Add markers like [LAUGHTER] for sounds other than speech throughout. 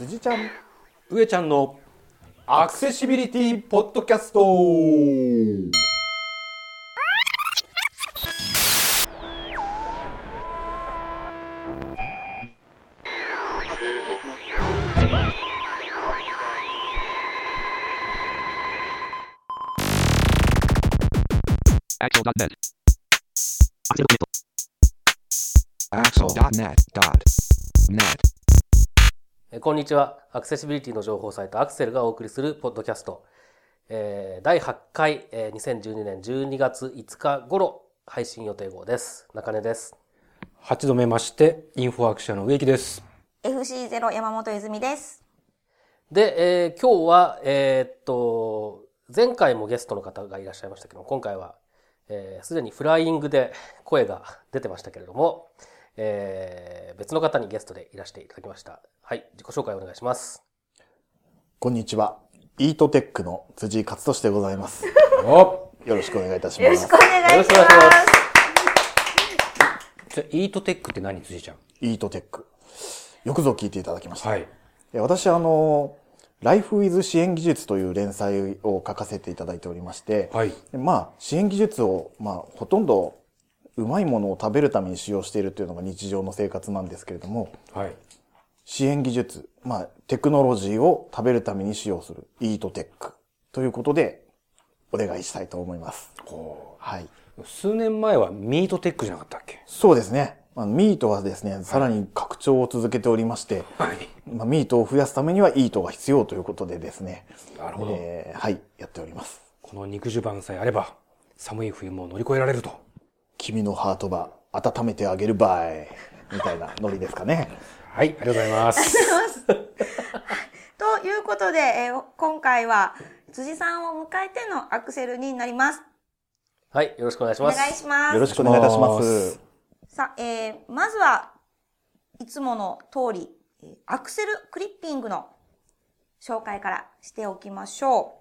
辻ちゃん。上ちゃんのアクセシビリティポッドキャスト。アクセル .net アクセル axel.net.net えーこんにちは。アクセシビリティの情報サイトアクセルがお送りするポッドキャスト。えー第8回、えー2012年12月5日頃配信予定号です。中根です。8度目ましてインフォアクションの植木です FC0 山本泉です。で、えー今日は、えーっと、前回もゲストの方がいらっしゃいましたけど、今回は、えーすでにフライングで声が出てましたけれども、えー別の方にゲストでいらしていただきました。はい、自己紹介お願いします。こんにちは。イートテックの辻井勝利でございます。[LAUGHS] およろしくお願いいたしよます。ろしくお願いしよろしくお願いしまます。じゃあイートテックって何辻ちゃん？イートテック。よくぞ聞いていただきました、はい。え私あのライフウィズ支援技術という連載を書かせていただいておりまして、はい。でまあ支援技術をまあほとんどうまいものを食べるために使用しているというのが日常の生活なんですけれどもはい支援技術、まあ、テクノロジーを食べるために使用する、イートテックということで、お願いしたいと思います。はい。数年前はミートテックじゃなかったっけ？そうですね。あのミートはですね、さらに拡張を続けておりまして、はいまあ、ミートを増やすためにはイートが必要ということでですね、なるほどえーはい、やっております。この肉襦袢さえあれば寒い冬も乗り越えられると君のハートば温めてあげるばい。[LAUGHS] みたいなノリですかね。はいありがとうございますということで、えー今回は辻さんを迎えてのアクセルになります。はい、よろしくお願いしおます。願いします。よろしくお願いいたします。さあ、えーまずはいつもの通り、えーアクセルクリッピングの紹介からしておきましょ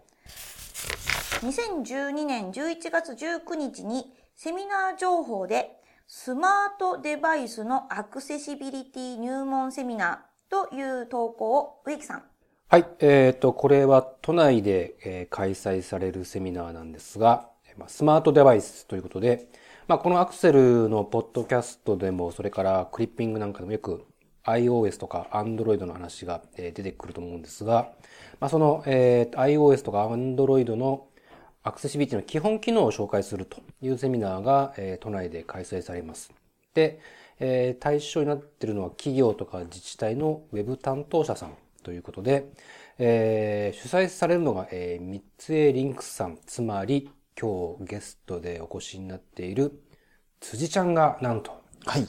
う。2012年11月19日にセミナー情報でスマートデバイスのアクセシビリティ入門セミナーという投稿を植木さん。はいえっ、とこれは都内で、え開催されるセミナーなんですがスマートデバイスということで、まあ、このアクセルのポッドキャストでもそれからクリッピングなんかでもよく iOS とか Android の話が出てくると思うんですが、まあ、その、えー iOS とか Android のアクセシビリティの基本機能を紹介するというセミナーが、えー都内で開催されます。で、えー対象になっているのは企業とか自治体のウェブ担当者さんということで、えー主催されるのが、えー三江リンクスさん、つまり今日ゲストでお越しになっている辻ちゃんがなんとはい。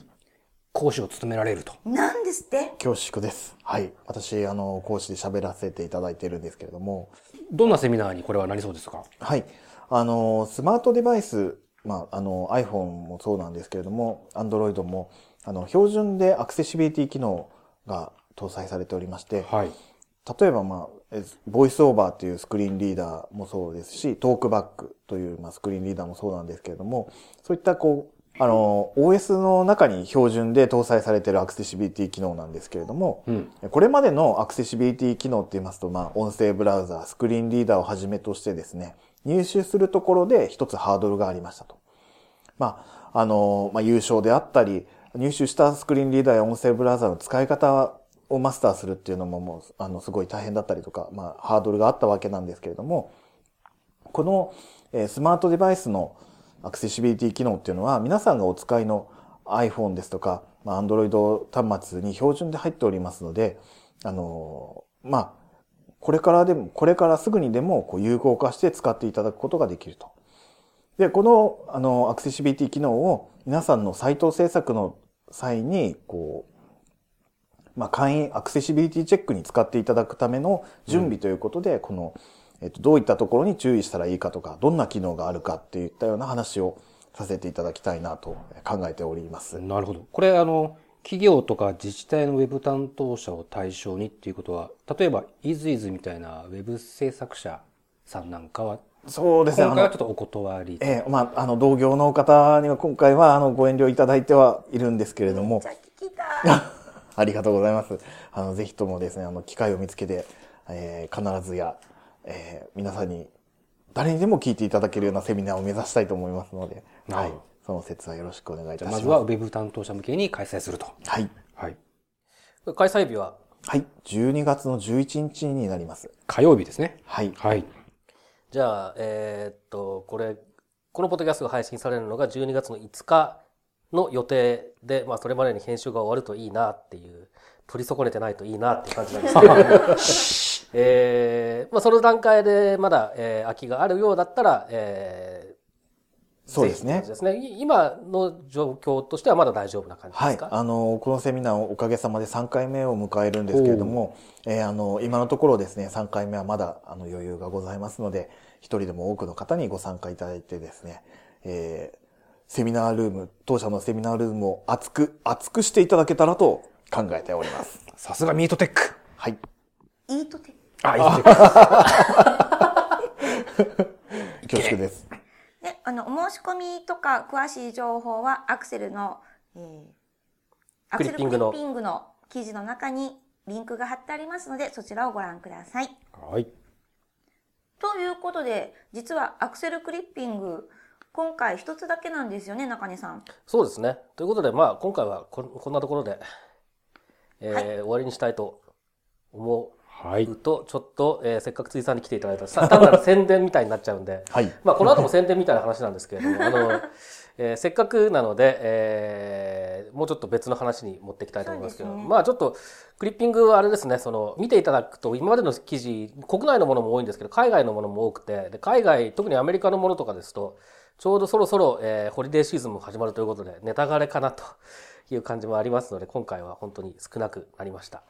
講師を務められると。なんですって恐縮です。はい。私、あの、講師で喋らせていただいているんですけれども、どんなセミナーにこれはなりそうですか？はい。あの、スマートデバイス、まあ、あの、iPhone もそうなんですけれども、Android も、あの、標準でアクセシビリティ機能が搭載されておりまして、はい。例えば、まあ、えボイスオーバーというスクリーンリーダーもそうですし、トークバックという、まあ、スクリーンリーダーもそうなんですけれども、そういった、こう、あの、OS の中に標準で搭載されているアクセシビリティ機能なんですけれども、うん。これまでのアクセシビリティ機能って言いますと、まあ、音声ブラウザー、スクリーンリーダーをはじめとしてですね、入手するところで一つハードルがありましたと。まあ、あの、まあ、優勝であったり、入手したスクリーンリーダーや音声ブラウザーの使い方をマスターするっていうのももう、あの、すごい大変だったりとか、まあ、ハードルがあったわけなんですけれども、この、えースマートデバイスのアクセシビリティ機能っていうのは、皆さんがお使いの iPhone ですとか、まあ、Android 端末に標準で入っておりますので、あのまあ、これからでも、これからすぐにでも、こう、有効化して使っていただくことができると。で、この、あの、アクセシビリティ機能を皆さんのサイト制作の際に、こう、まあ、会員アクセシビリティチェックに使っていただくための準備ということで、この、えっと、どういったところに注意したらいいかとか、どんな機能があるかっていったような話をさせていただきたいなと考えております。なるほど。これ、あの、企業とか自治体のウェブ担当者を対象にっていうことは、例えば、イズイズみたいなウェブ制作者さんなんかは、そうですね。今回はちょっとお断り。ええまあ、あの、同業の方には今回は、あの、ご遠慮いただいてはいるんですけれどもじ、ゃあ聞きたい。[LAUGHS] ありがとうございます。あの、ぜひともですね、あの、機会を見つけて、えー必ずや、えー皆さんに、誰にでも聞いていただけるようなセミナーを目指したいと思いますので、はい。その説はよろしくお願いいたしまます。ずはウェブ担当者向けに開催すると。はい。はい。開催日は、はい。12月の11日になります。火曜日ですね。はい。はい。じゃあ、えーっと、これ、このポッドキャストが配信されるのが12月の5日の予定で、まあ、それまでに編集が終わるといいなっていう、取り損ねてないといいなっていう感じなんですけど、[LAUGHS] えーまあ、その段階でまだ、えー空きがあるようだったら、えーそうですね。ですね。い今の状況としてはまだ大丈夫な感じですか、。はいあの、このセミナーおかげさまで3回目を迎えるんですけれども、えーあの、今のところですね、3回目はまだあの余裕がございますので、一人でも多くの方にご参加いただいてですね、えーセミナールーム、当社のセミナールームを熱く、熱くしていただけたらと考えております。さすがミートテック。はい。イートテあ、ミートテック。[LAUGHS] 恐縮です。で、あの、お申し込みとか詳しい情報は、アクセルの、えー、アクセルクリクリッピングのッピングの記事の中にリンクが貼ってありますので、そちらをご覧ください。はい。ということで、実はアクセルクリッピング、今回一つだけなんですよね、中根さん。そうですね。ということで、まあ、今回はここんなところで、えーはい終わりにしたいと思はい。うと、ちょっと、えーせっかく辻さんに来ていただいたさ単なる宣伝みたいになっちゃうんで、はい。まあ、この後も宣伝みたいな話なんですけれども、[LAUGHS] あの、えーせっかくなので、えーもうちょっと別の話に持っていきたいと思いますけど、ねまあちょっと、クリッピングはあれですね、その、見ていただくと、今までの記事、国内のものも多いんですけど、海外のものも多くて、で海外、特にアメリカのものとかですと、ちょうどそろそろ、えーホリデーシーズンも始まるということで、ネタ枯れかなという感じもありますので、今回は本当に少なくなりました。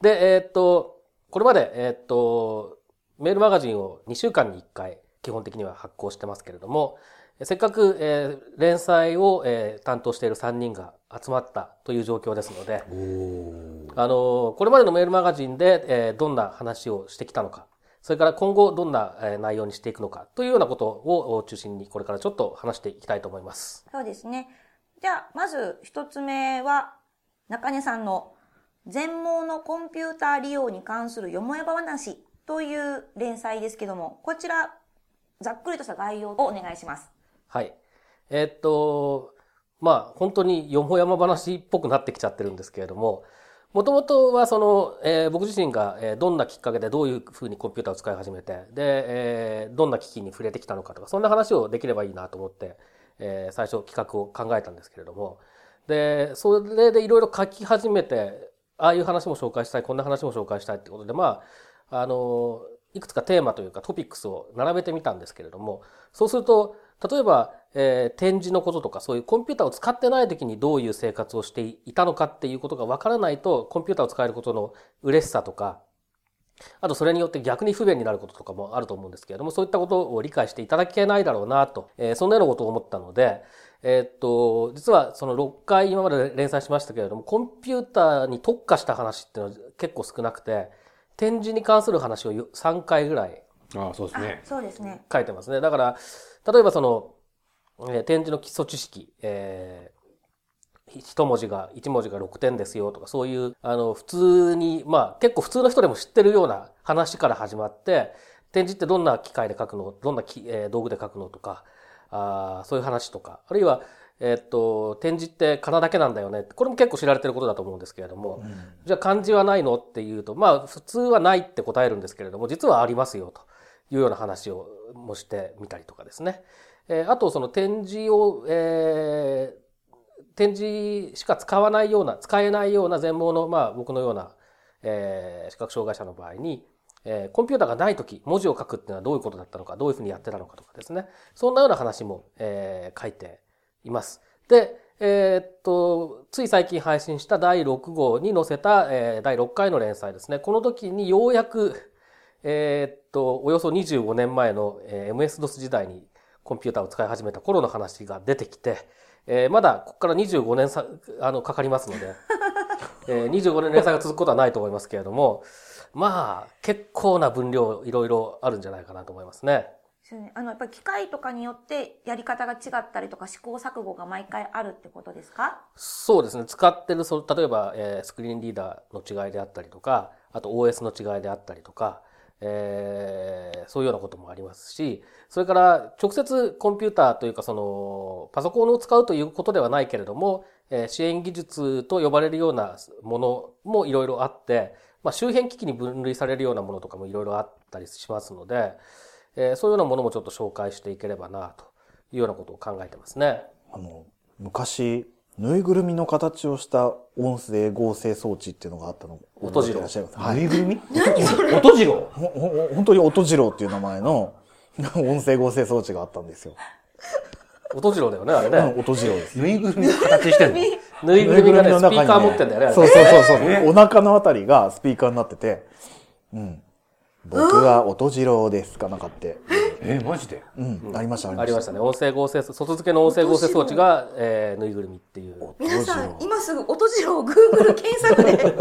で、えーっと、これまで、えーっと、メールマガジンを2週間に1回、基本的には発行してますけれども、せっかく、えー連載を、えー担当している3人が集まったという状況ですので、あの、これまでのメールマガジンで、えーどんな話をしてきたのか、それから今後どんなえー内容にしていくのかというようなことを中心にこれからちょっと話していきたいと思います。そうですね。じゃあ、まず一つ目は、中根さんの全盲のコンピューター利用に関するよもやば話という連載ですけども、こちら、ざっくりとした概要をお願いします。はい。えーっと、まあ、本当によもやま話っぽくなってきちゃってるんですけれども、もともとはその、えー僕自身が、えーどんなきっかけでどういうふうにコンピューターを使い始めて、で、えーどんな機器に触れてきたのかとか、そんな話をできればいいなと思って、えー最初企画を考えたんですけれども、で、それでいろいろ書き始めて、ああいう話も紹介したい、こんな話も紹介したいってことで、まあ、あの、いくつかテーマというかトピックスを並べてみたんですけれども、そうすると、例えば、えー展示のこととか、そういうコンピューターを使ってない時にどういう生活をしていたのかっていうことがわからないと、コンピューターを使えることの嬉しさとか、あとそれによって逆に不便になることとかもあると思うんですけれども、そういったことを理解していただけないだろうなと、えーそんなようなことを思ったので、えーっと、実はその6回今まで連載しましたけれども、コンピューターに特化した話っていうのは結構少なくて、展示に関する話をよ3回ぐらいあそうですあね。そうですね。書いてますね。だから、例えばその、えー展示の基礎知識、えー一文字が、一文字が6点ですよとか、そういう、あの、普通に、まあ、結構普通の人でも知ってるような話から始まって、展示ってどんな機械で書くの、どんなき、えー道具で書くのとか、あーそういう話とか、あるいは、えーっと、展示って仮名だけなんだよね。これも結構知られてることだと思うんですけれども、じゃあ漢字はないのっていうと、まあ普通はないって答えるんですけれども、実はありますよというような話をもしてみたりとかですね。えーあとその展示を、えー展示しか使わないような、使えないような全盲の、まあ僕のような、えー視覚障害者の場合に、えーコンピューターがないとき、文字を書くっていうのはどういうことだったのか、どういうふうにやってたのかとかですね。そんなような話も、えー書いています。で、えーっと、つい最近配信した第6号に載せた、えー第6回の連載ですね。この時にようやく、えーっと、およそ25年前の、えー MS-DOS 時代にコンピューターを使い始めた頃の話が出てきて、えーまだここから25年さあのかかりますので、[LAUGHS] えー25年連載が続くことはないと思いますけれども、まあ、結構な分量いろいろあるんじゃないかなと思いますね。あの、やっぱり機械とかによってやり方が違ったりとか試行錯誤が毎回あるってことですか？そうですね。使ってる、そ例えば、えースクリーンリーダーの違いであったりとか、あと OS の違いであったりとか、えーそういうようなこともありますし、それから直接コンピューターというかそのパソコンを使うということではないけれども、えー支援技術と呼ばれるようなものもいろいろあって、まあ、周辺機器に分類されるようなものとかもいろいろあったりしますので、えーそういうようなものもちょっと紹介していければなというようなことを考えてますね。あの、昔、ぬいぐるみの形をした音声合成装置っていうのがあったの。音次郎覚えてらっしゃいます？はい。ぬいぐるみ？[LAUGHS] 音次郎？本当に音次郎っていう名前の [LAUGHS] 音声合成装置があったんですよ。音次郎だよね、あれうんね。音次郎です。ぬいぐるみの形してんの？ぬいぐるみがね、スピーカー持ってんだよね、そうそうそうそう。お腹のあたりがスピーカーになってて、うん。僕は音次郎ですかなんかって。え、マジで？うん、ありました、ありました。ありましたね。音声合成、外付けの音声合成装置が、えー、ぬいぐるみっていう。皆さん、今すぐ音次郎を Google 検索で。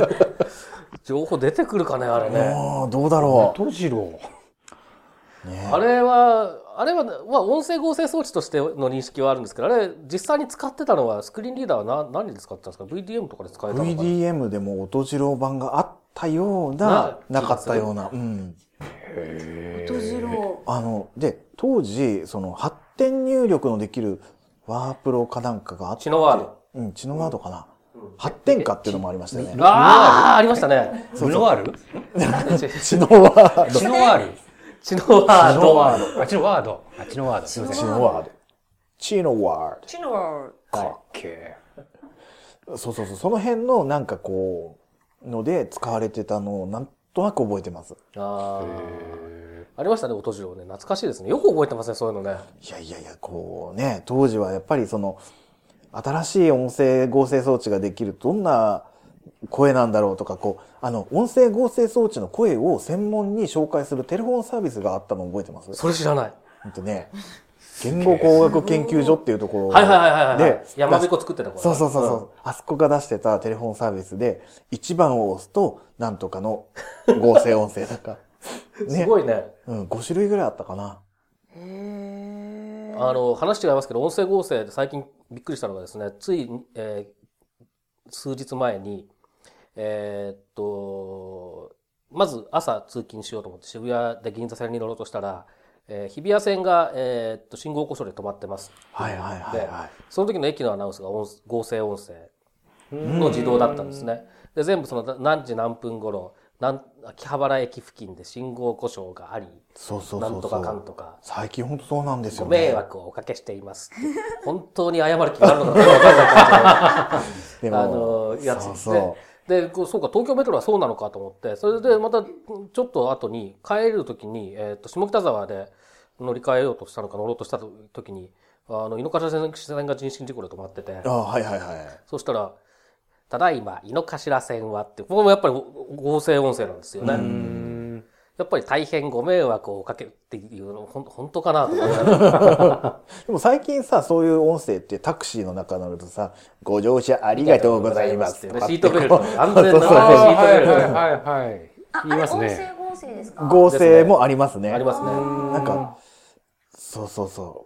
[LAUGHS] 情報出てくるかね、あれね。ああ、どうだろ音次郎う。ねあれは、あれは、まあ、音声合成装置としての認識はあるんですけど、あれ、実際に使ってたのは、スクリーンリーダーは何何で使ってたんですか ?VDM とかで使えたのかな？VDM でも音次郎版があったような、なかったような。うん。音次郎。あの、で、当時、その発展入力のできるワープロかなんかがあって。知能ワード。うん、知能ワードかな。発展化っていうのもありましたよね。ああ、ありましたね。知能ワール？知能ワード。知能ワール？知能ワード。あ、知能ワード。あ、知能ワード。すいません。知能ワード。知能ワ知能。かっけード。そうそうそう。その辺のなんかこう、ので使われてたのをなんとなく覚えてます。ああ。ありましたね、音次郎ね。懐かしいですね。よく覚えてますね、そういうのね。いやいやいや、こうね、当時はやっぱりその、新しい音声合成装置ができるとどんな声なんだろうとか、こう、あの、音声合成装置の声を専門に紹介するテレフォンサービスがあったの覚えてます？それ知らない。ほんとね、言語工学研究所っていうところはいはいはいはいはい。で、山彦作ってたそうそうそうそう、あそこが出してたテレフォンサービスで、1番を押すと、なんとかの合成音声とか。う [LAUGHS] んすごいね。うん、5種類ぐらいあったかな。へえ。あの、話違いますけど、音声合成で最近びっくりしたのがですね、つい、えー数日前に、えーっと、まず朝通勤しようと思って渋谷で銀座線に乗ろうとしたら、えー日比谷線が、えーっと信号故障で止まってます。はいはいはいではい。その時の駅のアナウンスが音合成音声の自動だったんですね。で、全部そのな何時何分頃、なん秋葉原駅付近で信号故障があり、そうそうそうそう。なんとかかんとか、最近本当そうなんですごよね。迷惑をおかけしていますって。本当に謝る気があるのかどうかわかんない感じ [LAUGHS] での、あの、やつそうですそうね。で、そうか、東京メトロはそうなのかと思って、それでまたちょっと後に帰る時に、えっ、と、下北沢で乗り換えようとしたのか乗ろうとした時に、あの、井の頭線線が人身事故で止まってて、あはいはいはい。そしたら、ただいま、井の頭線はって、ここもやっぱり合成音声なんですよね。やっぱり大変ご迷惑をおかけっていうの、ほん本当かなと思いながらでも最近さ、そういう音声ってタクシーの中乗るとさ、ご乗車ありがとうございますってシートベルト。安全なシートベルト。はいはいはい。あ、あ言いますね。声合成ですか？合成もありますね。ありますね。なんか、そうそうそ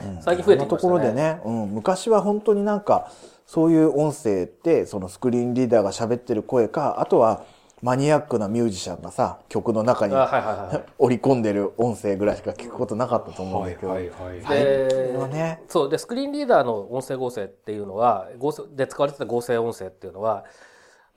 う。うん最近増えてきましたねところでね、うん、昔は本当になんか、そういう音声って、そのスクリーンリーダーが喋ってる声か、あとはマニアックなミュージシャンがさ、曲の中にあはいはいはい。織り込んでる音声ぐらいしか聞くことなかったと思うんはいですけど、はいはい。最近はね、そう。で、スクリーンリーダーの音声合成っていうのは、合成で使われてた合成音声っていうのは、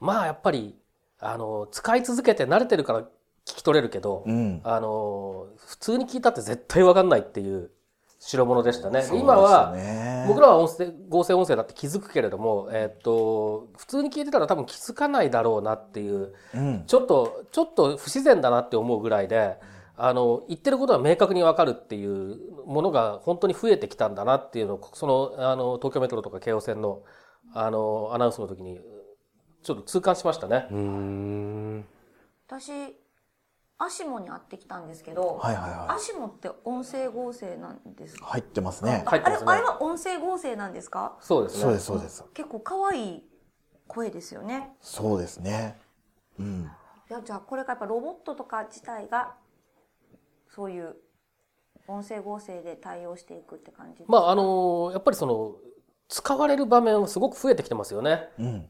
まあやっぱり、あの、使い続けて慣れてるから聞き取れるけど、うん。あの、普通に聞いたって絶対わかんないっていう代物でしたね。そうです今は、ね僕らは音声合成音声だって気づくけれども、えっと、普通に聞いてたら多分気づかないだろうなっていう、うん。ちょっと、ちょっと不自然だなって思うぐらいで、あの、言ってることは明確にわかるっていうものが本当に増えてきたんだなっていうのを、その、あの、東京メトロとか京王線の、あの、アナウンスの時に、ちょっと痛感しましたね。うーん。私、アシモに会ってきたんですけど、はいはいはアシモって音声合成なんです入ってますね。入ってますねあれあれは音声合成なんですか？そうですね。そうです、そうです。結構可愛い声ですよね。そうですね。うん。いやじゃあこれがやっぱロボットとか自体がそういう音声合成で対応していくって感じですか？まあ、あの、やっぱりその、使われる場面はすごく増えてきてますよね。うん。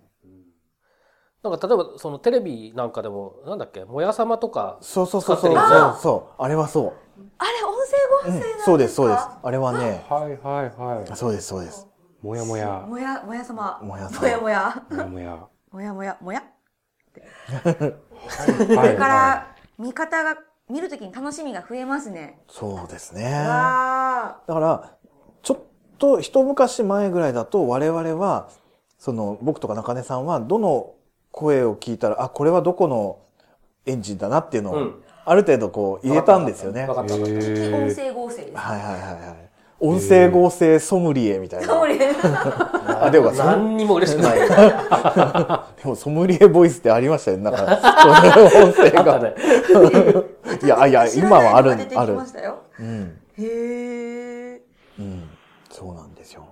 なんか例えばそのテレビなんかでも、なんだっけ、もやさまとか、そうそうそうそう。そうそう。あれはそう。あれ音声合成なんうんですか、そうです、そうです。あれはね、はいはいはい。そうです、そうです。もやもや。もやもやさまもやもやもやもやもや。もやもやこれから見方が見るときに楽しみが増えますねそうですね。わだから、ちょっと一昔前ぐらいだと我々は、その僕とか中根さんはどの声を聞いたら、あ、これはどこのエンジンだなっていうのをうんある程度こう言えたんですよね。はいわかったわかった。ー音声合成ですはいはいはい。音声合成ソムリエみたいな。そうねあ、でも [LAUGHS] 何にも嬉しくない。[LAUGHS] でもソムリエボイスってありましたよね。なんか、そ [LAUGHS] の音声が。いや、いや、今はある、出てある。きましたようん。へえうん。そうなんですよ。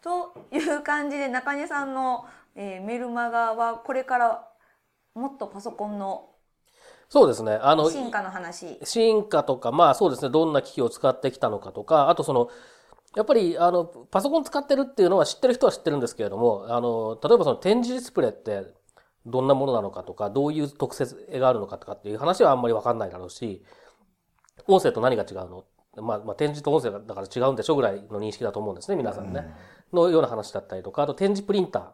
という感じで中根さんの、えーメルマガはこれからもっとパソコンのそうですね。あの、進化の話。進化とか、まあそうですね、どんな機器を使ってきたのかとか、あとその、やっぱり、あの、パソコン使ってるっていうのは知ってる人は知ってるんですけれども、あの、例えばその展示ディスプレイってどんなものなのかとか、どういう特性があるのかとかっていう話はあんまりわかんないだろうし、音声と何が違うの？まあ、まあ、展示と音声がだから違うんでしょぐらいの認識だと思うんですね、皆さんね。のような話だったりとか、あと展示プリンター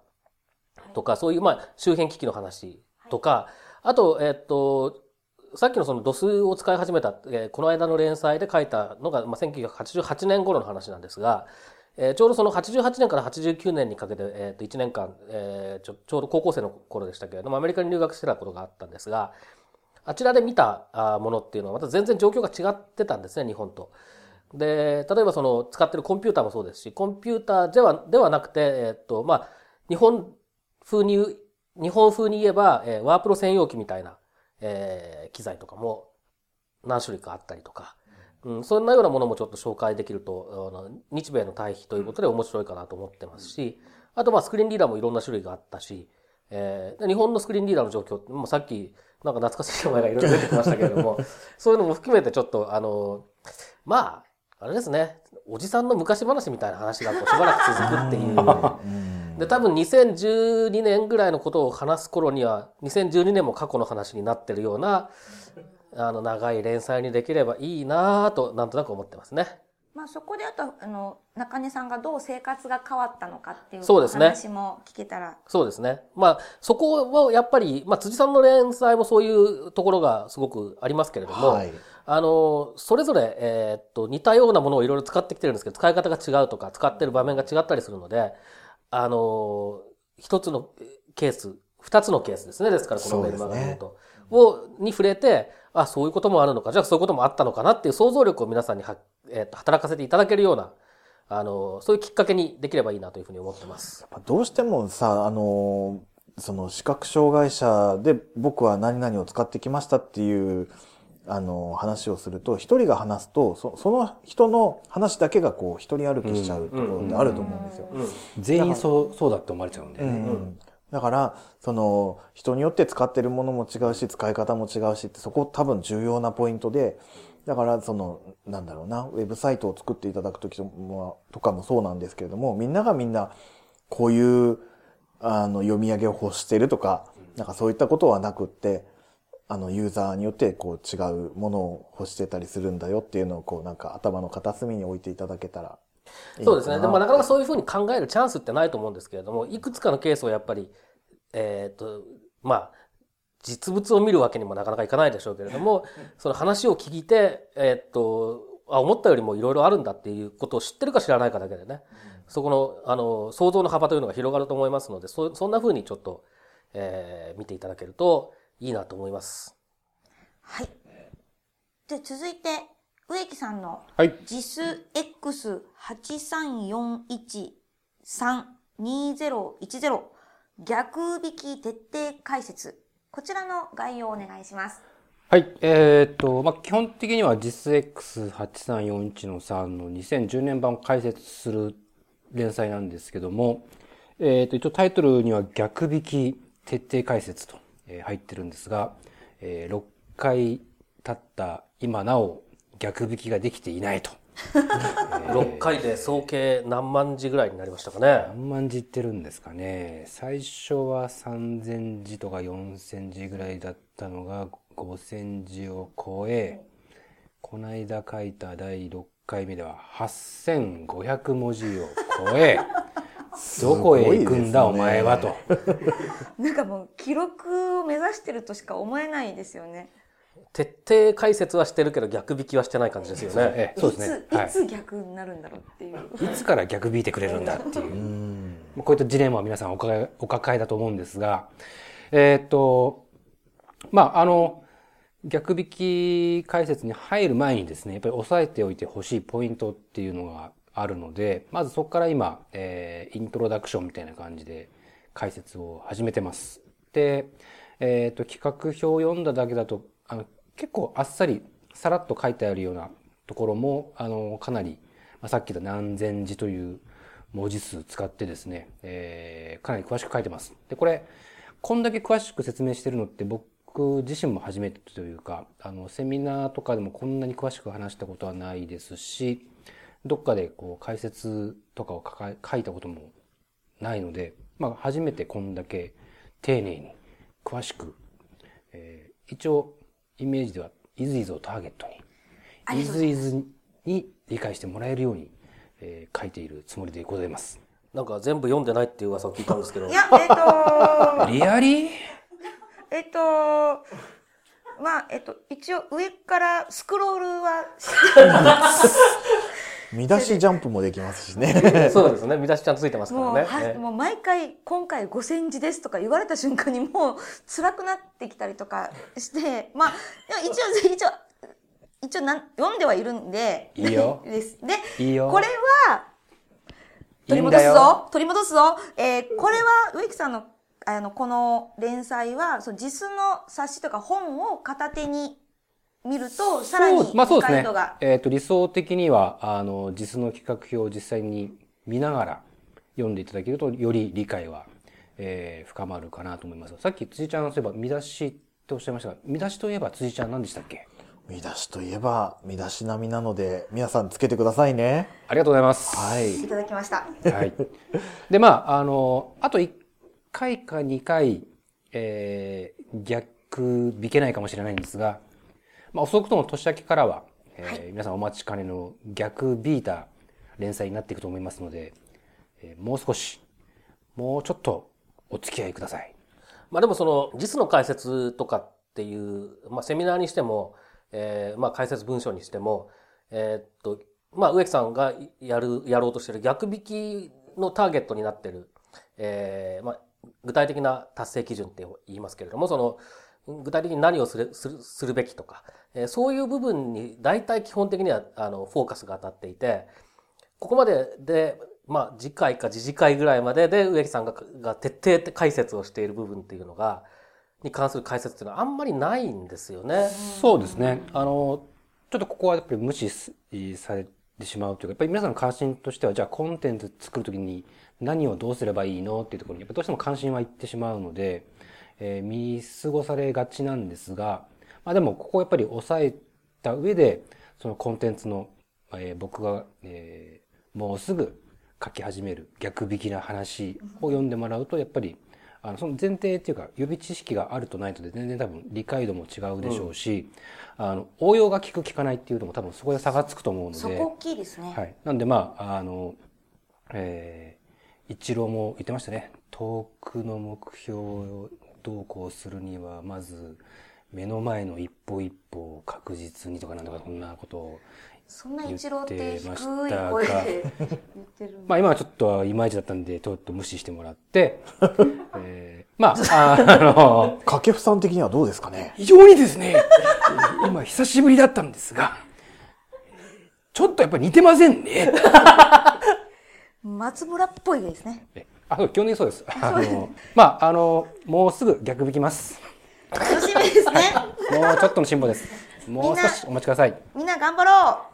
とか、そういうまあ周辺機器の話とか、あと、えっと、さっきのその DOS を使い始めた、えーこの間の連載で書いたのが、まあ、1988年頃の話なんですが、えーちょうどその88年から89年にかけて、えーと1年間、えーちょちょうど高校生の頃でしたけれども、アメリカに留学してたことがあったんですが、あちらで見たあものっていうのはまた全然状況が違ってたんですね、日本と。で、例えばその使ってるコンピューターもそうですし、コンピューターでは、ではなくて、えーっと、まあ、日本風に言う、日本風に言えば、えーワープロ専用機みたいな、えー機材とかも何種類かあったりとか、うん、そんなようなものもちょっと紹介できると、あの日米の対比ということで面白いかなと思ってますし、あとまあスクリーンリーダーもいろんな種類があったし、えーで日本のスクリーンリーダーの状況って、もうさっきなんか懐かしい名前がいろいろ出てきましたけれども、[LAUGHS] そういうのも含めてちょっとあの、まあ、あれですね、おじさんの昔話みたいな話がこうしばらく続くっていう。[LAUGHS] うん。で、多分2012年ぐらいのことを話す頃には、2012年も過去の話になってるような、あの、長い連載にできればいいなぁと、なんとなく思ってますね。まあそこであとあの中根さんがどう生活が変わったのかっていうそうですね話も聞けたらそうですね。まあ、そこはやっぱり、まあ、辻さんの連載もそういうところがすごくありますけれども、はい。あの、それぞれ、えーっと、似たようなものをいろいろ使ってきてるんですけど、使い方が違うとか、使ってる場面が違ったりするので、あの、一つのケース、二つのケースですね。ですから、このメルマガで言うと。を、に触れて、あ、そういうこともあるのか、じゃあそういうこともあったのかなっていう想像力を皆さんには、えーっと働かせていただけるような、あの、そういうきっかけにできればいいなというふうに思ってます。どうしてもさ、あの、その視覚障害者で僕は何々を使ってきましたっていう、あの、話をすると、一人が話すと、そその人の話だけがこう、一人歩きしちゃうところってあると思うんですよ。全員そう、そうだって思われちゃうんだよね。うんだから、その、人によって使ってるものも違うし、使い方も違うしって、そこ多分重要なポイントで、だから、その、なんだろうな、ウェブサイトを作っていただくときとかもそうなんですけれども、みんながみんな、こういう、あの、読み上げを欲してるとか、なんかそういったことはなくって、あの、ユーザーによって、こう、違うものを欲してたりするんだよっていうのを、こう、なんか頭の片隅に置いていただけたらいい。そうですね。でもなかなかそういうふうに考えるチャンスってないと思うんですけれども、いくつかのケースをやっぱり、えっ、と、まあ、実物を見るわけにもなかなかいかないでしょうけれども、その話を聞いて、えっ、と、あ、思ったよりもいろいろあるんだっていうことを知ってるか知らないかだけでね、そこの、あの、想像の幅というのが広がると思いますので、そそんなふうにちょっと、えー見ていただけるといいなと思います。はいで続いて植木さんのはい。JISX8341-32010 逆引き徹底解説こちらの概要をお願いしますはい。えーっと、まあ、基本的には JISX8341 の3の2010年版を解説する連載なんですけども、えーっと、一応タイトルには逆引き徹底解説と、えー入ってるんですが、えー6回経った今なお逆引きができていないと。[LAUGHS] 6回で総計何万字ぐらいになりましたかね？何万字いってるんですかね。最初は3000字とか4000字ぐらいだったのが5000字を超え、この間書いた第6回目では8500文字を超え、どこへ行くんだお前はと。[LAUGHS] なんかもう記録を目指してるとしか思えないですよね。徹底解説はしてるけど逆引きはしてない感じですよね。ええそうですね。はいいつ、いつ逆になるんだろうっていう。いつから逆引いてくれるんだっていう。こういったジレンマは皆さんお抱えお抱えだと思うんですが、えーっと、まあ、あの、逆引き解説に入る前にですね、やっぱり押さえておいてほしいポイントっていうのがあるので、まずそこから今、えーイントロダクションみたいな感じで解説を始めてます。で、えーと、企画表を読んだだけだと、あの、結構あっさり、さらっと書いてあるようなところも、あの、かなり、まあ、さっき言った何千字という文字数使ってですね、えーかなり詳しく書いてます。で、これ、こんだけ詳しく説明してるのって僕自身も初めてというか、あの、セミナーとかでもこんなに詳しく話したことはないですし、どっかでこう解説とかを書か書いたこともないので、まあ初めてこんだけ丁寧に詳しく、えー一応イメージではイズイズをターゲットあに、イズイズに理解してもらえるように、えー書いているつもりでございます。なんか全部読んでないっていう噂を聞いたんですけどい。や、えっ、とリアリー？[LAUGHS] えっ、とまあ、えっ、と、一応上からスクロールは [LAUGHS] 見出しジャンプもできますしね。[LAUGHS] そうですね。見出しちゃんとついてますからね。はねもう毎回今回5000字ですとか言われた瞬間にもう辛くなってきたりとかして、まあ、一応、一応、一応なん読んではいるんで、いいよ [LAUGHS] です。で、いいよ。これは、取り戻すぞ取り戻すぞえーこれは植木さんの、あの、この連載は、その実の冊子とか本を片手に見ると、さらにそうまあそうですね理解度が。。えっ、と、理想的には、あの、実の企画表を実際に見ながら読んでいただけると、より理解は、えー深まるかなと思います。さっき辻ちゃんそういえば見出しっておっしゃいましたが、見出しといえば辻ちゃん何でしたっけ？見出しといえば、見出し並みなので、皆さんつけてくださいね。ありがとうございます。はいい。ただきました。はい。で、まあ、あの、あと1回か2回、えー逆引けないかもしれないんですが、まあ、遅くとも年明けからは、えー皆さんお待ちかねの逆ビータ連載になっていくと思いますので、えーもう少し、もうちょっとお付き合いください。まあでもその実の解説とかっていう、まあセミナーにしても、えーまあ解説文章にしても、えーっと、まあ植木さんがやる、やろうとしてる逆引きのターゲットになってる、えーまあ具体的な達成基準って言いますけれども、その、具体的に何をする、する、するべきとか、えーそういう部分に大体基本的には、あの、フォーカスが当たっていて、ここまでで、まあ、次回か次次回ぐらいまでで植木さんがが徹底解説をしている部分っていうのが、に関する解説っていうのはあんまりないんですよね。そうですね。あの、ちょっとここはやっぱり無視されてしまうというか、やっぱり皆さんの関心としては、じゃあコンテンツ作るときに何をどうすればいいのっていうところに、やっぱどうしても関心はいってしまうので、えー見過ごされがちなんですが、まあでもここをやっぱり抑えた上で、そのコンテンツの、えー僕が、えーもうすぐ書き始める逆引きな話を読んでもらうと、やっぱり、あの、その前提っていうか、予備知識があるとないとで全然多分理解度も違うでしょうし、あの、応用が効く効かないっていうのも多分そこで差がつくと思うので、そこ大きいですね。はい。なんでまあ、あの、えー、一郎も言ってましたね。遠くの目標をどうこうするには、まず、目の前の一歩一歩を確実にとかなんとかこんなことを。そんな一郎って低い言ってましたが声で言ってるんまあ今はちょっといまいちだったんで、ちょっと無視してもらって、えー、まあ、あの、掛布さん的にはどうですかね？非常にですね、今久しぶりだったんですが、ちょっとやっぱり似てませんね。[LAUGHS] 松村っぽいですね。えあ、そう、基本的にそうです。あの、まあ、あの、もうすぐ逆引きます。楽しみですね。もうちょっとの辛抱です。もう少しお待ちください。みんな頑張ろ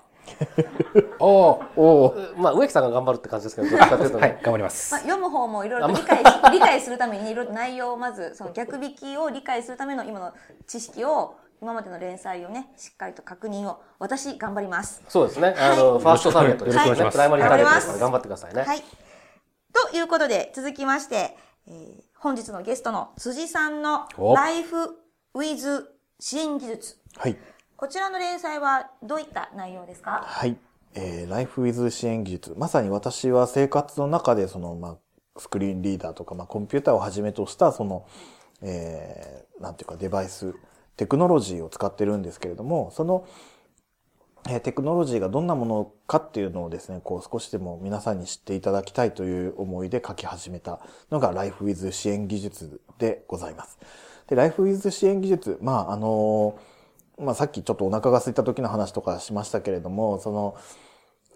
おおおーまあ植木さんが頑張るって感じですけど、[LAUGHS] はい、頑張りまう。すまあ、。読む方もいろいろと理解し [LAUGHS] 理解するためにいろいろと内容をまずその逆引きを理解するための今の知識を今までの連載をね、しっかりと確認を、私頑張ります。そうですね。あの、ファーストターゲットプライマリーターゲットですから頑頑張ってくださいね。はい。ということで、続きまして、えー本日のゲストの辻さんのお Life with 支援技術。はい。こちらの連載はどういった内容ですか？はい。えー、ライフウィズ支援技術。まさに私は生活の中で、その、まあ、スクリーンリーダーとか、まあ、コンピューターをはじめとした、その、えー、なんていうか、デバイス、テクノロジーを使ってるんですけれども、その、えテクノロジーがどんなものかっていうのをですね、こう少しでも皆さんに知っていただきたいという思いで書き始めたのが Life with 支援技術でございます。で、Life with 支援技術、まあ、あのまあ、さっきちょっとお腹が空いた時の話とかしましたけれども、その、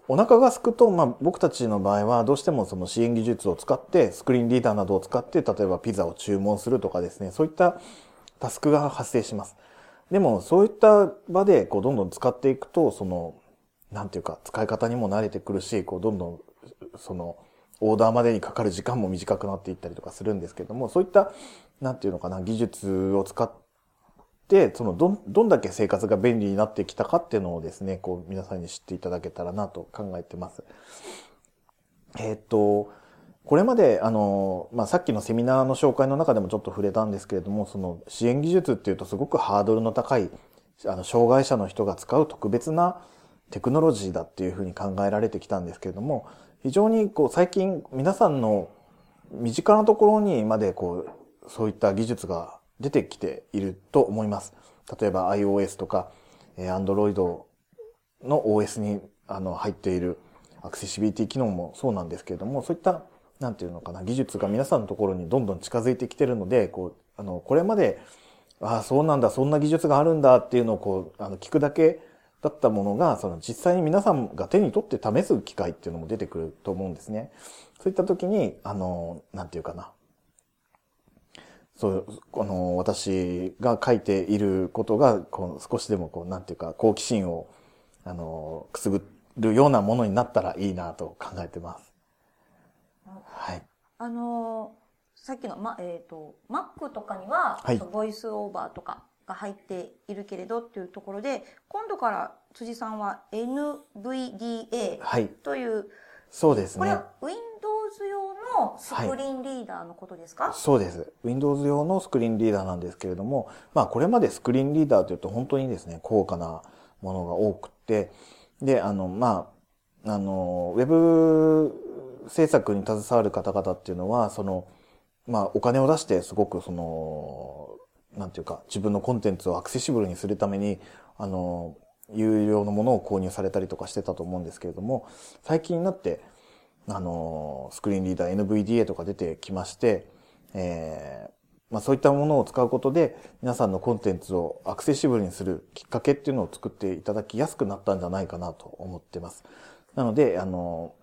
お腹が空くと、まあ、僕たちの場合はどうしてもその支援技術を使って、スクリーンリーダーなどを使って、例えばピザを注文するとかですね、そういったタスクが発生します。でも、そういった場で、こう、どんどん使っていくと、その、なんていうか、使い方にも慣れてくるし、こう、どんどん、その、オーダーまでにかかる時間も短くなっていったりとかするんですけども、そういった、なんていうのかな、技術を使って、その、ど、どんだけ生活が便利になってきたかっていうのをですね、こう、皆さんに知っていただけたらなと考えてます。えーっと、これまで、あの、まあ、さっきのセミナーの紹介の中でもちょっと触れたんですけれども、その支援技術っていうとすごくハードルの高い、あの、障害者の人が使う特別なテクノロジーだっていうふうに考えられてきたんですけれども、非常にこう最近皆さんの身近なところにまでこう、そういった技術が出てきていると思います。例えば iOS とか、え Android の OS にあの入っているアクセシビリティ機能もそうなんですけれども、そういった、なんていうのかな、技術が皆さんのところにどんどん近づいてきてるので、こう、あの、これまで、ああ、そうなんだ、そんな技術があるんだっていうのをこう、あの、聞くだけだったものが、その実際に皆さんが手に取って試す機会っていうのも出てくると思うんですね。そういった時に、あの、なんていうかな。そう、あの、私が書いていることが、こう、少しでもこう、なんていうか、好奇心を、あの、くすぐるようなものになったらいいなと考えてます。はい。あのーさっきの、ま、えっ、と、Mac とかには、はいボイスオーバーとかが入っているけれどっていうところで、今度から辻さんは NVDA はい。という、そうですねこれは。Windows 用のスクリーンリーダーのことですか、そうです。Windows 用のスクリーンリーダーなんですけれども、まあこれまでスクリーンリーダーというと本当にですね、高価なものが多くって、で、あの、まあ、あの、ウェブ制作に携わる方々っていうのは、その、まあお金を出してすごくその、なんていうか、自分のコンテンツをアクセシブルにするために、あの、有料のものを購入されたりとかしてたと思うんですけれども、最近になって、あの、スクリーンリーダー NVDA とか出てきまして、えーまあそういったものを使うことで、皆さんのコンテンツをアクセシブルにするきっかけっていうのを作っていただきやすくなったんじゃないかなと思ってます。なので、あの、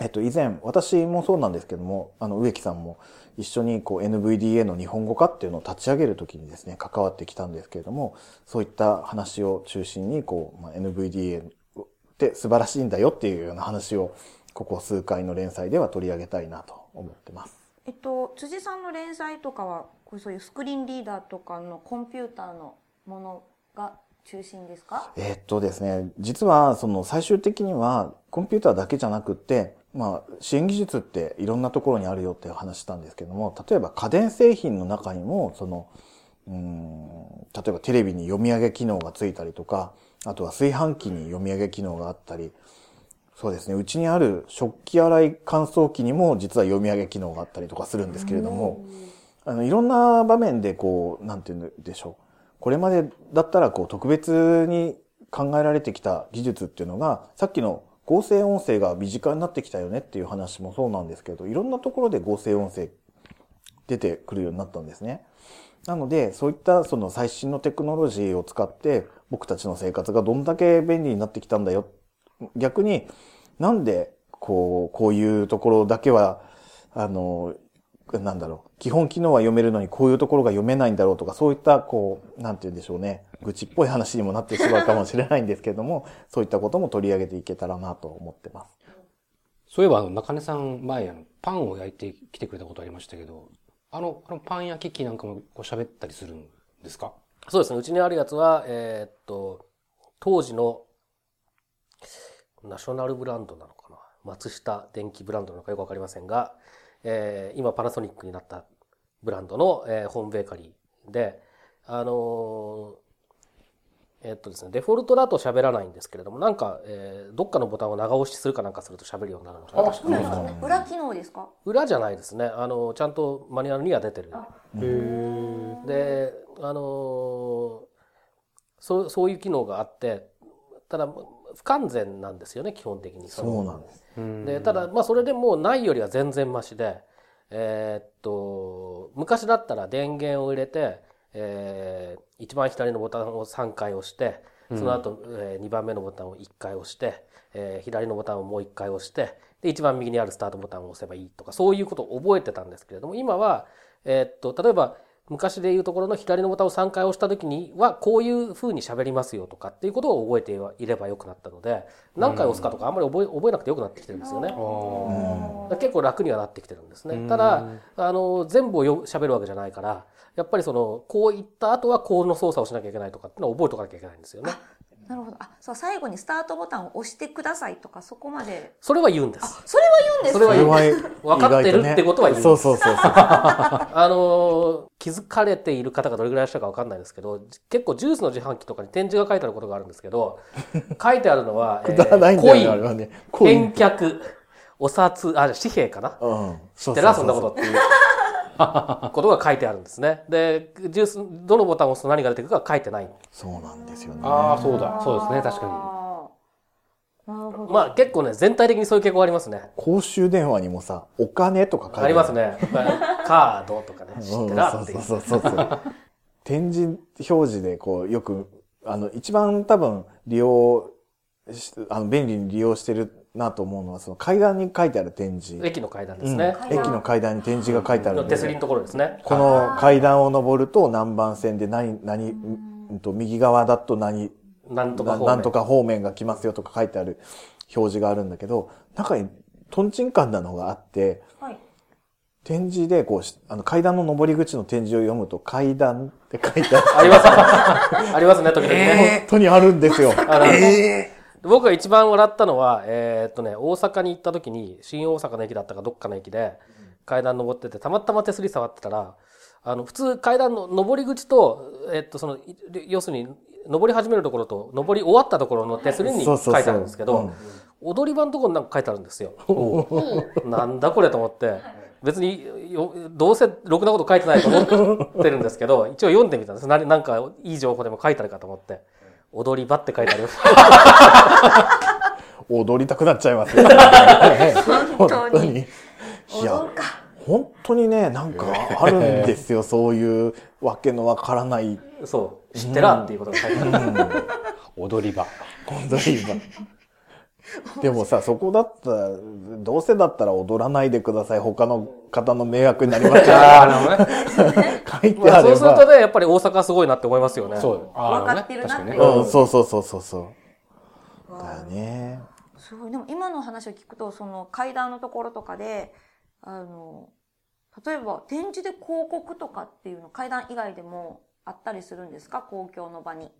えっと、以前、私もそうなんですけども、あの、植木さんも一緒にこう NVDA の日本語化っていうのを立ち上げるときにですね、関わってきたんですけれども、そういった話を中心に、こう、まあ、NVDA って素晴らしいんだよっていうような話を、ここ数回の連載では取り上げたいなと思ってます。えっと、辻さんの連載とかは、こうそういうスクリーンリーダーとかのコンピューターのものが中心ですか？えーっとですね、実はその最終的にはコンピューターだけじゃなくって、まあ支援技術っていろんなところにあるよって話したんですけども、例えば家電製品の中にも、その、うーん、例えばテレビに読み上げ機能がついたりとか、あとは炊飯器に読み上げ機能があったり、そうですね、うちにある食器洗い乾燥機にも実は読み上げ機能があったりとかするんですけれども、あの、いろんな場面でこう、なんていうんでしょう。これまでだったらこう特別に考えられてきた技術っていうのが、さっきの合成音声が身近になってきたよねっていう話もそうなんですけど、いろんなところで合成音声出てくるようになったんですね。なので、そういったその最新のテクノロジーを使って、僕たちの生活がどんだけ便利になってきたんだよ。逆に、なんで、こう、こういうところだけは、あの、なんだろう、基本機能は読めるのにこういうところが読めないんだろうとか、そういった、こう、なんて言うんでしょうね、愚痴っぽい話にもなってしまうかもしれないんですけれども、そういったことも取り上げていけたらなと思ってます。そういえば、あの、中根さん前、あの、パンを焼いてきてくれたことありましたけど、あの、あのパン焼き器なんかもこう喋ったりするんですか？そうですね。うちにあるやつは、えーっと、当時のナショナルブランドなのかな。松下電機ブランドなのかよくわかりませんが、えー今パナソニックになったブランドの、えーホームベーカリーで、あのーえーっとですね、デフォルトだと喋らないんですけれども、なんか、えーどっかのボタンを長押しするかなんかすると喋るようになるのかな。そうなんです。裏機能ですか？裏じゃないですね。あの、ちゃんとマニュアルには出てる。で、あのーそう、そういう機能があって、ただ、不完全なんですよね、基本的に。そうなんです。で、ただ、まあ、それでもうないよりは全然マシで、えーっと、昔だったら電源を入れて、えー一番左のボタンを3回押して、その後、え2番目のボタンを1回押して、えー左のボタンをもう1回押して、で、一番右にあるスタートボタンを押せばいいとか、そういうことを覚えてたんですけれども、今は、えーっと、例えば、昔でいうところの左のボタンを3回押した時には、こういう風に喋りますよとかっていうことを覚えていればよくなったので、何回押すかとかあんまり覚え覚えなくてよくなってきてるんですよね。結構楽にはなってきてるんですね。ただ、あの、全部をよ喋るわけじゃないから、やっぱりその、こういった後はこの操作をしなきゃいけないとかっていうのを覚えとかなきゃいけないんですよね。なるほど。あ、そう、最後にスタートボタンを押してくださいとか、そこまで。それは言うんです。それは言うんですそれは言う分かってるってことは言うそうそうそうそう。[LAUGHS] あの、気づかれている方がどれぐらいいらっしゃるかわかんないですけど、結構ジュースの自販機とかに展示が書いてあることがあるんですけど、[LAUGHS] 書いてあるのは、くだらないんだよね、あれはね。コイン返却、お札、あ、紙幣かな？うん。そ知ってる？そんなことっていうことが書いてあるんですね。で、ジュース、どのボタンを押すと何が出てくるかは書いてない。そうなんですよね。ああ、そうだ。そうですね。確かあーなるほど。まあ結構ね、全体的にそういう傾向ありますね。公衆電話にもさ、お金とか書いてあります。ね。カードとかね、知うんってらっていう。そうそうそうそう。展示表示でこう、よく、あの、一番多分利用し、あの、便利に利用してるなと思うのは、その階段に書いてある展示。駅の階段ですね。うん駅の階段に展示が書いてあるんで手すりのところですね。この階段を登ると何番線で何、何、うんと、右側だと何、なんとか方面ななんとか方面が来ますよとか書いてある表示があるんだけど、中にトンチンカンなのがあって、はい。展示でこうし、あの階段の上り口の展示を読むと階段って書いてある。ありますね。ありますね、時々ね。本当にあるんですよ。あの僕が一番笑ったのは、えーっとね、大阪に行った時に、新大阪の駅だったかどっかの駅で、階段登ってて、たまたま手すり触ってたら、あの、普通階段の上り口と、えーっと、その、い要するに、登り始めるところと、登り終わったところの手すりに書いてあるんですけど、踊り場のところになんか書いてあるんですよ。なんだこれと思って、別によ、どうせろくなこと書いてないと思ってるんですけど、一応読んでみたんです。ななんかいい情報でも書いてあるかと思って。踊り場って書いてあります。[LAUGHS] 踊りたくなっちゃいますよ。[LAUGHS] 本当にに。いや本当にね、なんかあるんですよ。[LAUGHS] そういうわけのわからないそう、知ってらんっていうことが書いてある。踊り場。踊り場。でもさ、そこだったら、どうせだったら踊らないでください。他の方の迷惑になりますよ。ああ、なるほどね。[LAUGHS] 書いてまあ、れば。うするとね、やっぱり大阪はすごいなって思いますよね。そう。ああ、なるほどね。わかってるなって確かにね。うん、そうそうそうそうそう。だよね。すごい。でも今の話を聞くと、その階段のところとかで、あの、例えば展示で広告とかっていうの階段以外でもあったりするんですか？公共の場に。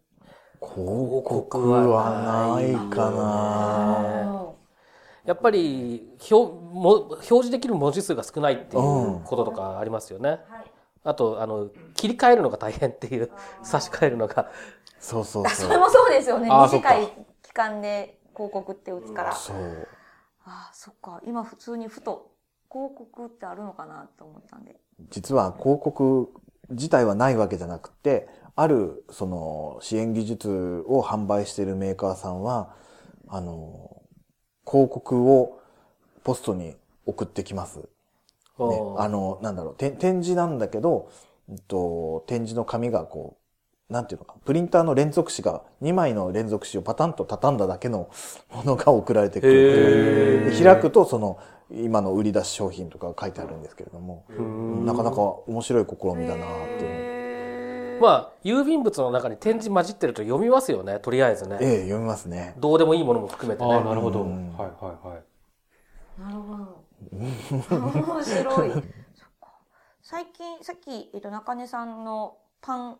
広告はないかな。やっぱり表も表示できる文字数が少ないっていうこととかありますよね。あと、あの、切り替えるのが大変っていう、差し替えるのが。そうそうそ。そうれもそうですよね。短い期間で広告って打つから。そう。ああ、そっか。今普通にふと広告ってあるのかなと思ったんで。実は広告自体はないわけじゃなくて、あるその支援技術を販売しているメーカーさんは、あの、広告をポストに送ってきます。ねあの、なんだろう、て展示なんだけど、うんと、展示の紙がこう、なんていうのか、プリンターの連続紙が2枚の連続紙をパタンと畳んだだけの [LAUGHS] ものが送られてくる開くと、その、今の売り出し商品とかが書いてあるんですけれども、なかなか面白い試みだなって。まあ、郵便物の中に展示混じってると読みますよね、とりあえずね。ええ、読みますね。どうでもいいものも含めてああ、なね。るほど。はいうんはいはい。なるほど。面白い。[LAUGHS] 最近、さっき、えっと、中根さんのパン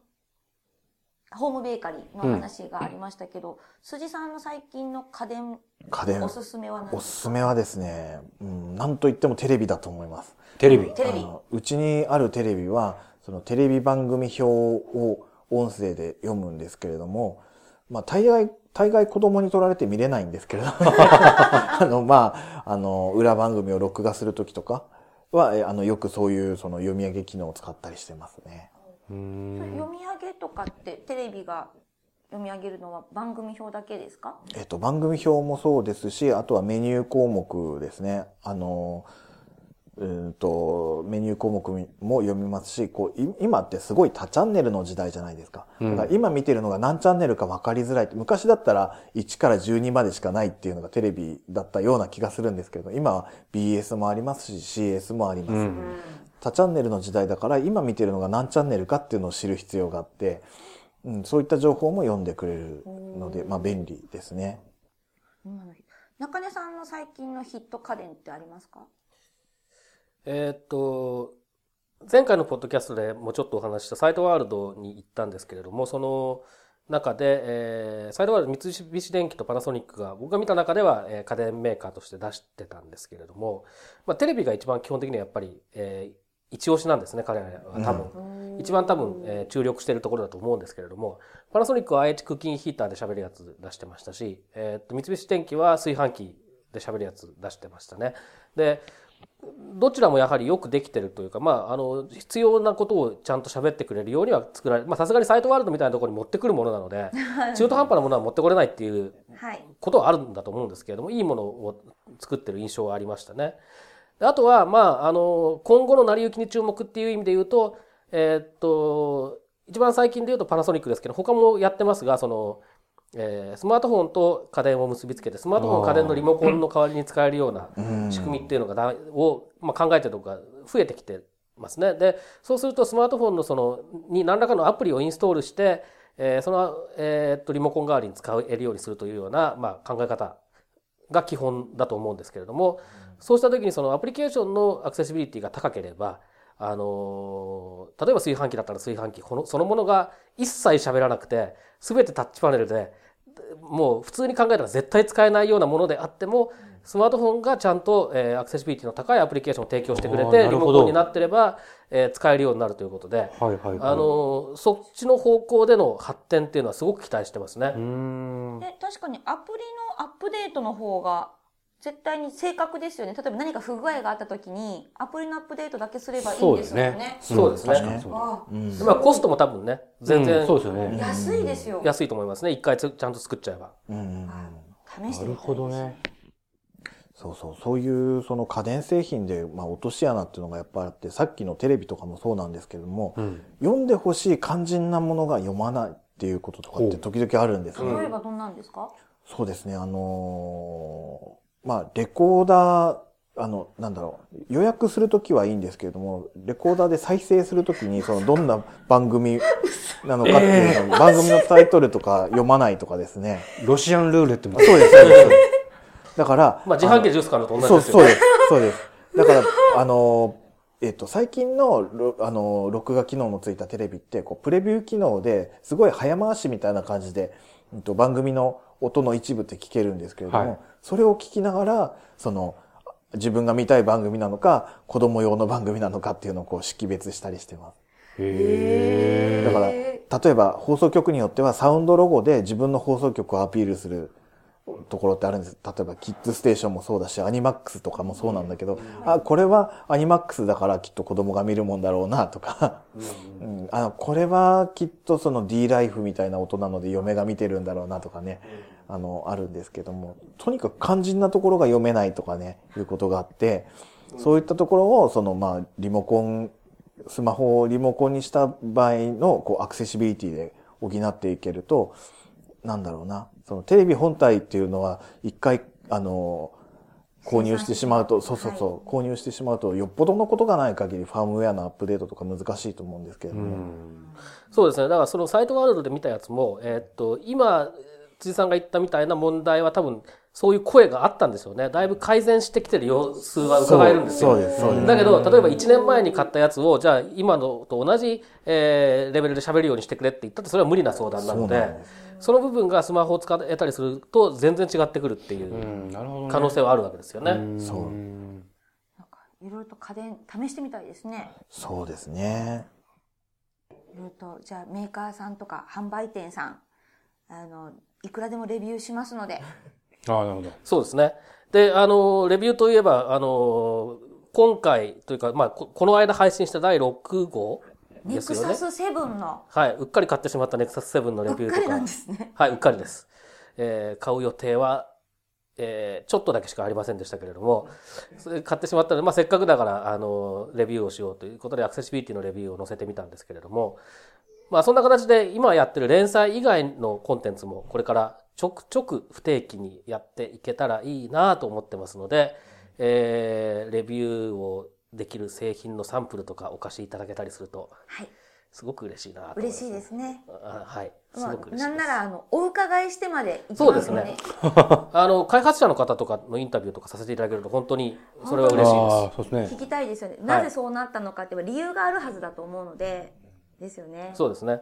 ホームベーカリーの話がありましたけど、辻さんの最近の家電、家電おすすめは何おですすすめはですね、うん、なんといってもテレビだと思います。テレビ。テレビあ。のうちにあるテレビは、そのテレビ番組表を音声で読むんですけれども、まあ大概、大概子供に取られて見れないんですけれども、[LAUGHS] あの、まあ、あの、裏番組を録画するときとかは、えあの、よくそういうその読み上げ機能を使ったりしてますね。うーん読み上げとかってテレビが読み上げるのは番組表だけですか？えっと、番組表もそうですし、あとはメニュー項目ですね。あの、うーんと、メニュー項目も読みますし、こう、い今ってすごい多チャンネルの時代じゃないですか。だから今見てるのが何チャンネルか分かりづらい。昔だったら1から12までしかないっていうのがテレビだったような気がするんですけれど、今は BS もありますし、CS もあります。うん多チャンネルの時代だから、今見てるのが何チャンネルかっていうのを知る必要があって、うん、そういった情報も読んでくれるので、まあ便利ですね。中根さんの最近のヒット家電ってありますか？えーっと、前回のポッドキャストでもうちょっとお話ししたサイトワールドに行ったんですけれども、その中で、えーサイトワールド三菱電機とパナソニックが僕が見た中では、えー家電メーカーとして出してたんですけれども、まあ、テレビが一番基本的にはやっぱり、えー一押しなんですね、彼らは多分。一番多分、えー注力しているところだと思うんですけれども、パナソニックは IH クッキングヒーターで喋るやつ出してましたし、えーっと、三菱電機は炊飯器で喋るやつ出してましたね。で、どちらもやはりよくできてるというか、まあ、あの、必要なことをちゃんと喋ってくれるようには作られ、まあ、さすがにサイトワールドみたいなところに持ってくるものなので、[LAUGHS] 中途半端なものは持ってこれないっていうはい。ことはあるんだと思うんですけれども、いいものを作ってる印象はありましたね。であとは、まあ、あの、今後の成り行きに注目っていう意味で言うと、えーっと、一番最近で言うとパナソニックですけど、他もやってますが、その、えースマートフォンと家電を結びつけて、スマートフォン家電のリモコンの代わりに使えるような仕組みっていうのがだを、まあ、考えてるとこが増えてきてますね。で、そうするとスマートフォンのその、に何らかのアプリをインストールして、えーその、えーっと、リモコン代わりに使えるようにするというような、まあ、考え方が基本だと思うんですけれども、そうした時にそのアプリケーションのアクセシビリティが高ければ、あのー例えば炊飯器だったら炊飯器このそのものが一切喋らなくて、すべてタッチパネルで、もう普通に考えたら絶対使えないようなものであっても、スマートフォンがちゃんと、えーアクセシビリティの高いアプリケーションを提供してくれて、リモコンになってれば、えー使えるようになるということで、はいはいはい。あのーそっちの方向での発展っていうのはすごく期待してますね。で、確かにアプリのアップデートの方が絶対に正確ですよね。例えば何か不具合があった時に、アプリのアップデートだけすればいいんですよね。そうですね確かにそうだわうんまあコストも多分ね、全然うんそうですよあね。安いですよ。安いと思いますね。一回つちゃんと作っちゃえば。うん試してみたいですなるほどね。そうそう、そういうその家電製品で、まあ、落とし穴っていうのがやっぱりあって、さっきのテレビとかもそうなんですけれども、うん。読んでほしい肝心なものが読まないっていうこととかって時々あるんですね。例えばどんなんですか？そうですね、あのーまあ、レコーダー、あの、なんだろう、予約するときはいいんですけれども、レコーダーで再生するときに、その、どんな番組なのかっていうのを、番組のタイトルとか読まないとかですね。ロシアンルーレットみたそいうです、そうです。だから、まあ自販機でジュース買うのと同じですよね。そうです。そうです。だから、あの、えっと、最近の、ろあの、録画機能のついたテレビって、こう、プレビュー機能で、すごい早回しみたいな感じで、うんと、番組の音の一部って聞けるんですけれども、はいそれを聞きながら、その、自分が見たい番組なのか、子供用の番組なのかっていうのをこう識別したりしてます。へだから、例えば放送局によってはサウンドロゴで自分の放送局をアピールするところってあるんです。例えばキッズステーションもそうだし、アニマックスとかもそうなんだけど、あ、これはアニマックスだからきっと子供が見るもんだろうなとか、うん、あの、これはきっとその D ライフみたいな音なので嫁が見てるんだろうなとかね、あの、あるんですけども、とにかく肝心なところが読めないとかね、いうことがあって、そういったところを、その、まあ、リモコン、スマホをリモコンにした場合の、こう、アクセシビリティで補っていけると、なんだろうな。そのテレビ本体っていうのは、一回、あの、購入してしまうと、そうそうそう、購入してしまうと、よっぽどのことがない限り、ファームウェアのアップデートとか難しいと思うんですけれども。そうですね。だからそのサイトワールドで見たやつも、えーっと、今、辻さんが言ったみたいな問題は多分、そういう声があったんですよね。だいぶ改善してきてる様子は伺えるんですよ。そうです、そうです。だけど、例えば1年前に買ったやつを、じゃあ今のと同じ、えーレベルで喋るようにしてくれって言ったって、それは無理な相談なのでその部分がスマホを使えたりすると、全然違ってくるっていう可能性はあるわけですよね。そううんなんかいろいろと家電試してみたいですね。そうですね。いろいろとじゃあメーカーさんとか販売店さんあのいくらでもレビューしますので。ああ、なるほど。そうですね。で、あの、レビューといえば、あの、今回というか、まあ、ここの間配信した第6号ネクサ。ス7のはい。うっかり買ってしまったネクサス7のレビューとかうっかりなん。ですね。はい、うっかりです。えー買う予定は、えーちょっとだけしかありませんでしたけれども、それ買ってしまったので、まあ、せっかくだから、あの、レビューをしようということで、アクセシビリティのレビューを載せてみたんですけれども、まあ、そんな形で、今やってる連載以外のコンテンツも、これからちょくちょく不定期にやっていけたらいいなと思ってますので、えーレビューをできる製品のサンプルとかお貸しいただけたりすると、はい。すごく嬉しいなと思います。嬉しいですね。あはい。すまあ、ごく嬉しいです。なんならあのお伺いしてまで行きそうです。ね。あの、開発者の方とかのインタビューとかさせていただけると本当にそれは嬉しいあであ、そうですね聞。きたいですよね。なぜそうなったのかっていう理由があるはずだと思うので、ですよねす。。そうですね。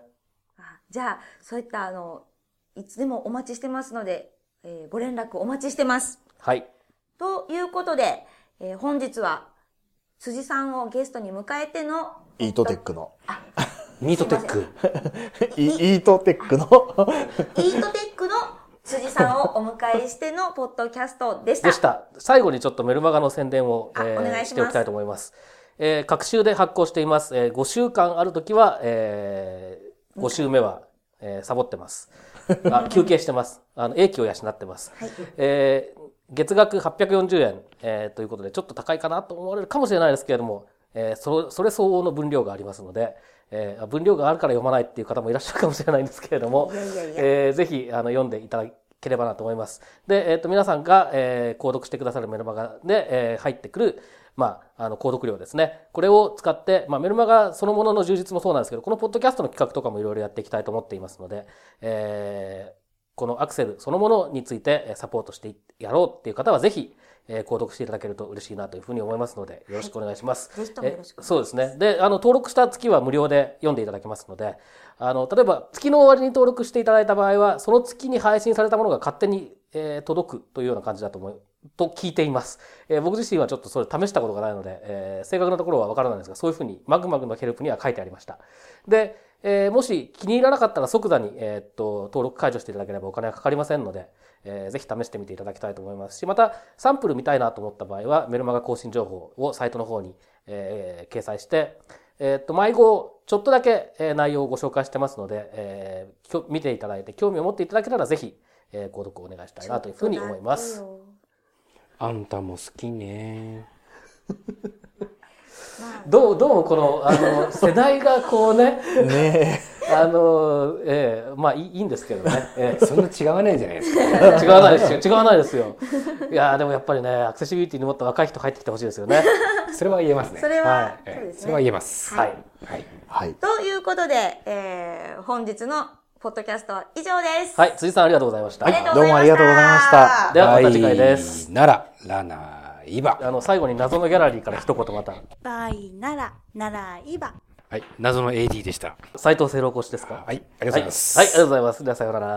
あじゃあ、そういったあの、いつでもお待ちしてますので、えーご連絡お待ちしてます。はい。ということで、えー本日は辻さんをゲストに迎えてのイートテックの。ミートテック。イイートテックの。イートテックの辻さんをお迎えしてのポッドキャストでした。でした。最後にちょっとメルマガの宣伝を、あえーお願いしますしておきたいと思います。えー、各週で発行しています。えー、5週間あるときは、えー、5週目は、えー、サボってます。あ休憩してます。あの、英気を養ってます。はい。えー月額840円、えーということで、ちょっと高いかなと思われるかもしれないですけれども、えーそそれ相応の分量がありますので、えー分量があるから読まないっていう方もいらっしゃるかもしれないんですけれどもいやいやいや、えーぜひあの読んでいただければなと思います。で、えーと皆さんが、えー購読してくださるメルマガで、えー入ってくる、まあ、あの、購読料ですね。これを使って、まあ、メルマガそのものの充実もそうなんですけど、このポッドキャストの企画とかもいろいろやっていきたいと思っていますので、えーこのアクセルそのものについてえーサポートしてやろうっていう方はぜひ、えー購読していただけると嬉しいなというふうに思いますので、よろしくお願いします。ぜひともよろしくお願いしますえそうですね。で、あの、登録した月は無料で読んでいただけますので、あの、例えば月の終わりに登録していただいた場合は、その月に配信されたものが勝手に、えー届くというような感じだと思う。と聞いています。えー僕自身はちょっとそれ試したことがないので、えー正確なところはわからないんですが、そういうふうにマグマグのヘルプには書いてありました。で、えーもし気に入らなかったら即座に、えーっと、登録解除していただければお金はかかりませんので、えーぜひ試してみていただきたいと思いますし、また、サンプル見たいなと思った場合は、メルマガ更新情報をサイトの方に、えー掲載して、えーっと、迷子、ちょっとだけ、えー内容をご紹介してますので、えーきょ見ていただいて、興味を持っていただけたら、ぜひ、えー購読をお願いしたいなというふうに思います。あんたも好きね。どう、どうもこの、あの、世代がこうね、[LAUGHS] ねあの、ええまあいいいいんですけどね。ええ [LAUGHS] そんな違わないじゃないですか。[LAUGHS] 違わないですよ。違わないですよ。いやーでもやっぱりね、アクセシビリティにもっと若い人入ってきてほしいですよね。それは言えますね。それは、はいそうですね。それは言えます。はい。はい。はい。ということで、えー本日のポッドキャストは以上です。はい、辻さんありがとうございました。ありがとうどうもありがとうございましたではまた次回です。バイなら、ラナー、イバ。あの、最後に謎のギャラリーから一言また。バイなら、ならいば。はい。謎の AD でした。斉藤清郎講師ですか？はい。ありがとうございます。はい、はいありがとうございます。ではさようなら。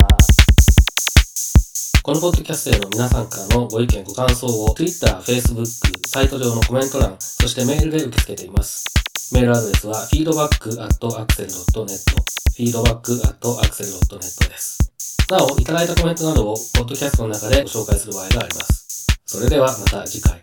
このポッドキャストへの皆さんからのご意見、ご感想を Twitter、Facebook、サイト上のコメント欄、そしてメールで受け付けています。メールアドレスは feedback.axel.net feedback.axel.net です。なお、いただいたコメントなどをポッドキャストの中でご紹介する場合があります。それではまた次回。